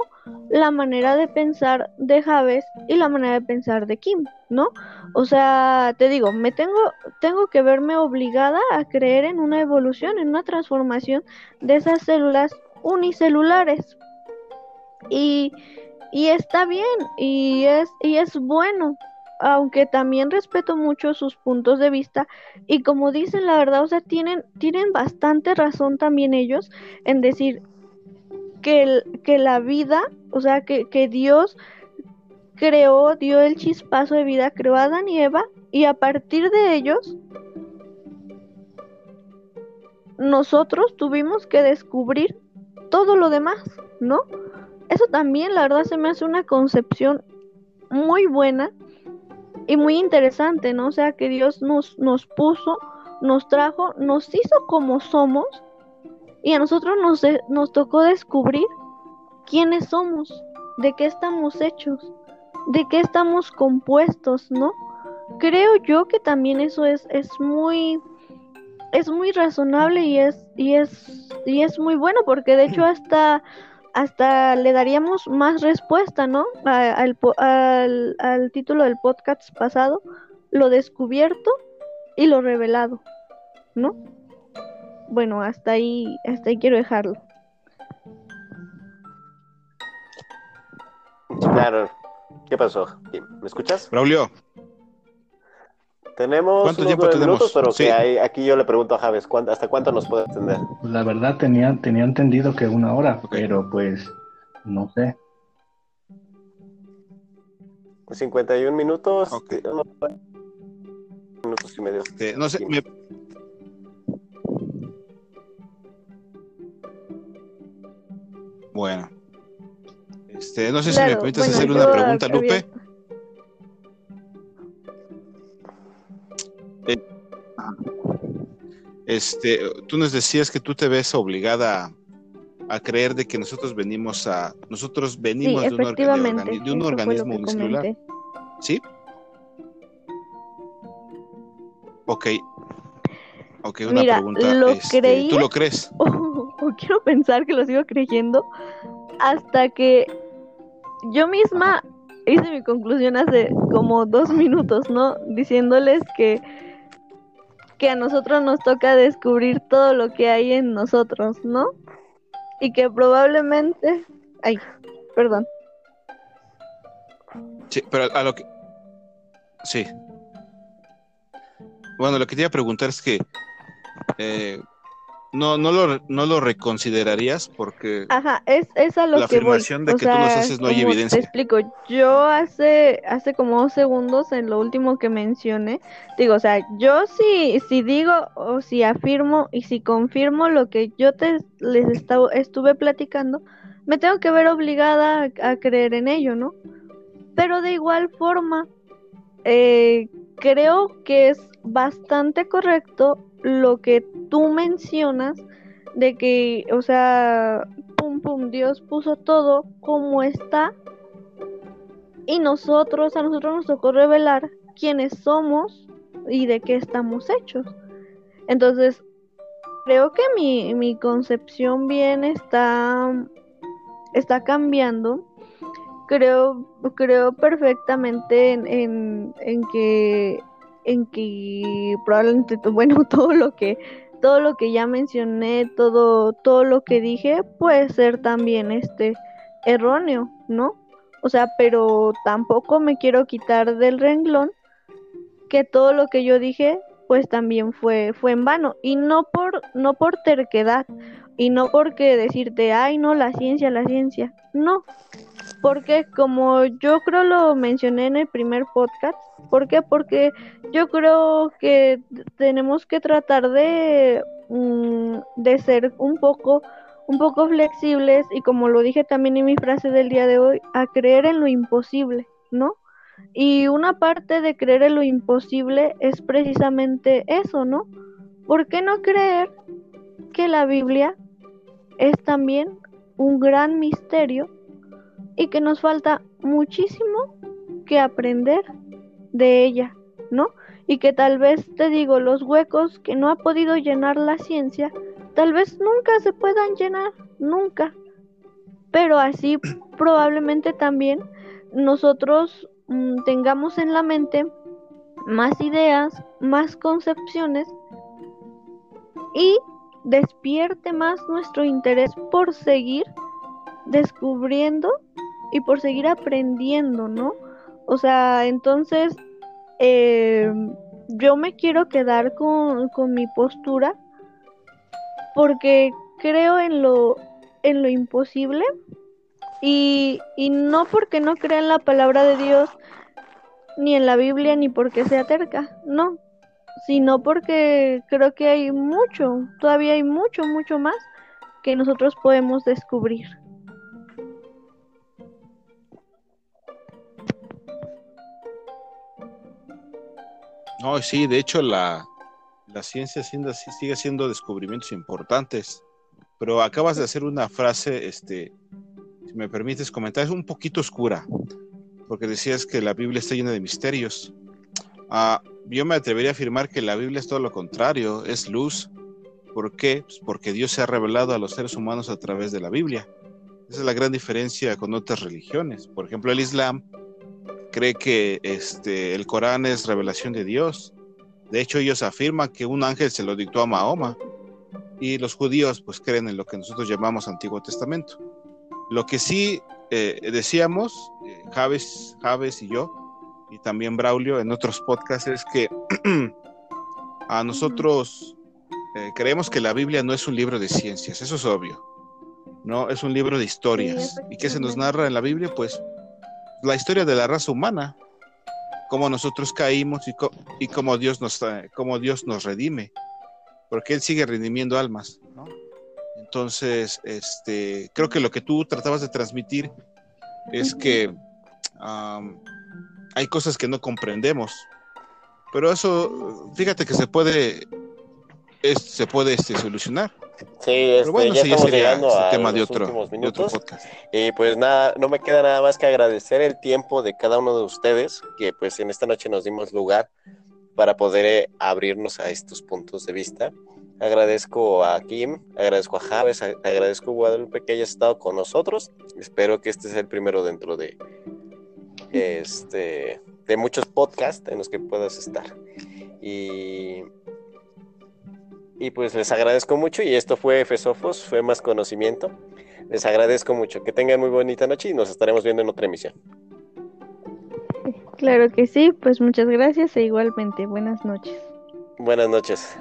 la manera de pensar de Javes y la manera de pensar de Kim, ¿no? O sea, te digo, me tengo, tengo que verme obligada a creer en una evolución, en una transformación de esas células unicelulares. Y, y está bien, y es, y es bueno, aunque también respeto mucho sus puntos de vista y como dicen la verdad, o sea, tienen, tienen bastante razón también ellos en decir que, que la vida, o sea, que, que Dios creó, dio el chispazo de vida, creó a Adán y Eva y a partir de ellos nosotros tuvimos que descubrir todo lo demás, ¿no? Eso también, la verdad, se me hace una concepción muy buena y muy interesante, ¿no? O sea, que Dios nos, nos puso, nos trajo, nos hizo como somos y a nosotros nos, nos tocó descubrir quiénes somos, de qué estamos hechos, de qué estamos compuestos, ¿no? Creo yo que también eso es, es muy es muy razonable y es y es y es muy bueno porque de hecho hasta hasta le daríamos más respuesta, ¿no? al, al, título del podcast pasado, lo descubierto y lo revelado, ¿no? Bueno, hasta ahí, hasta ahí quiero dejarlo. Claro. ¿Qué pasó? ¿Me escuchas? Braulio. Tenemos ¿Cuánto tiempo tenemos? minutos, pero que hay, aquí yo le pregunto a Javes, ¿hasta cuánto nos puede extender? Pues la verdad tenía, tenía entendido que una hora, pero pues no sé. 51 minutos. Okay. minutos y medio. Este, no sé, me... Bueno. Este, no sé si me permites hacer una pregunta, Lupe. Este, tú nos decías que tú te ves obligada a, creer de que nosotros venimos a, nosotros venimos de, un, de un organismo unicelular. ¿Sí? Ok. Ok, una Mira, pregunta. Lo este, ¿Tú lo crees? O, quiero pensar que lo sigo creyendo hasta que yo misma hice mi conclusión hace como dos minutos, ¿no? Diciéndoles que que a nosotros nos toca descubrir todo lo que hay en nosotros, ¿no? Y que probablemente... Ay, perdón. Sí, pero a lo que... Sí. Bueno, lo que te iba a preguntar es que eh, no, no, lo, no lo reconsiderarías porque Ajá, es, es a lo la que afirmación de que tú nos haces no hay evidencia. Te explico, yo hace, hace como dos segundos en lo último que mencioné, digo, o sea, yo si, si digo o si afirmo y si confirmo lo que yo te les estuve platicando, me tengo que ver obligada a, creer en ello, ¿no? Pero de igual forma, eh, creo que es bastante correcto lo que tú mencionas de que, o sea, pum pum, Dios puso todo como está y nosotros, a nosotros nos tocó revelar quiénes somos y de qué estamos hechos. Entonces, creo que mi, mi concepción bien está, está cambiando. Creo, creo perfectamente en, en, en que en que probablemente bueno todo lo que todo lo que ya mencioné todo todo lo que dije puede ser también este erróneo no o sea pero tampoco me quiero quitar del renglón que todo lo que yo dije pues también fue fue en vano. Y no por no por terquedad y no porque decirte ay no la ciencia la ciencia no porque como yo creo lo mencioné en el primer podcast, ¿por qué? Porque yo creo que tenemos que tratar de, mm, de ser un poco, un poco flexibles y como lo dije también en mi frase del día de hoy, a creer en lo imposible, ¿no? Y una parte de creer en lo imposible es precisamente eso, ¿no? ¿Por qué no creer que la Biblia es también un gran misterio y que nos falta muchísimo que aprender de ella, ¿no? y que tal vez, te digo, los huecos que no ha podido llenar la ciencia, tal vez nunca se puedan llenar, nunca. Pero así probablemente también nosotros mm, tengamos en la mente más ideas, más concepciones y despierte más nuestro interés por seguir descubriendo y por seguir aprendiendo, ¿no? O sea, entonces eh, yo me quiero quedar con, con mi postura porque creo en lo, en lo imposible y, y no porque no crea en la palabra de Dios, ni en la Biblia, ni porque sea terca, no, sino porque creo que hay mucho, todavía hay mucho, mucho más que nosotros podemos descubrir. No, sí, de hecho la, la ciencia sigue haciendo descubrimientos importantes, pero acabas de hacer una frase, este, si me permites comentar, es un poquito oscura, porque decías que la Biblia está llena de misterios. Ah, yo me atrevería a afirmar que la Biblia es todo lo contrario, es luz. ¿Por qué? Pues porque Dios se ha revelado a los seres humanos a través de la Biblia. Esa es la gran diferencia con otras religiones. Por ejemplo, el Islam cree que este, el Corán es revelación de Dios. De hecho, ellos afirman que un ángel se lo dictó a Mahoma. Y los judíos pues creen en lo que nosotros llamamos Antiguo Testamento. Lo que sí eh, decíamos, eh, Javes, Javes y yo, y también Braulio en otros podcasts, es que a nosotros eh, creemos que la Biblia no es un libro de ciencias, eso es obvio. No, es un libro de historias. ¿Y qué se nos narra en la Biblia? Pues la historia de la raza humana, cómo nosotros caímos y, y cómo, Dios nos, cómo Dios nos redime, porque Él sigue redimiendo almas, Entonces, este, creo que lo que tú tratabas de transmitir es que hay cosas que no comprendemos, pero eso, fíjate que se puede, se puede este, solucionar. Sí, este, bueno, ya estamos llegando a tema de otro, minutos. Y pues nada, no me queda nada más que agradecer el tiempo de cada uno de ustedes, que pues en esta noche nos dimos lugar para poder eh, abrirnos a estos puntos de vista. Agradezco a Kim, agradezco a Javes, agradezco a Guadalupe que haya estado con nosotros. Espero que este sea el primero dentro de este de muchos podcasts en los que puedas estar. Y y pues les agradezco mucho y esto fue Fesofos, fue más conocimiento. Les agradezco mucho. Que tengan muy bonita noche y nos estaremos viendo en otra emisión. Claro que sí, pues muchas gracias e igualmente buenas noches. Buenas noches.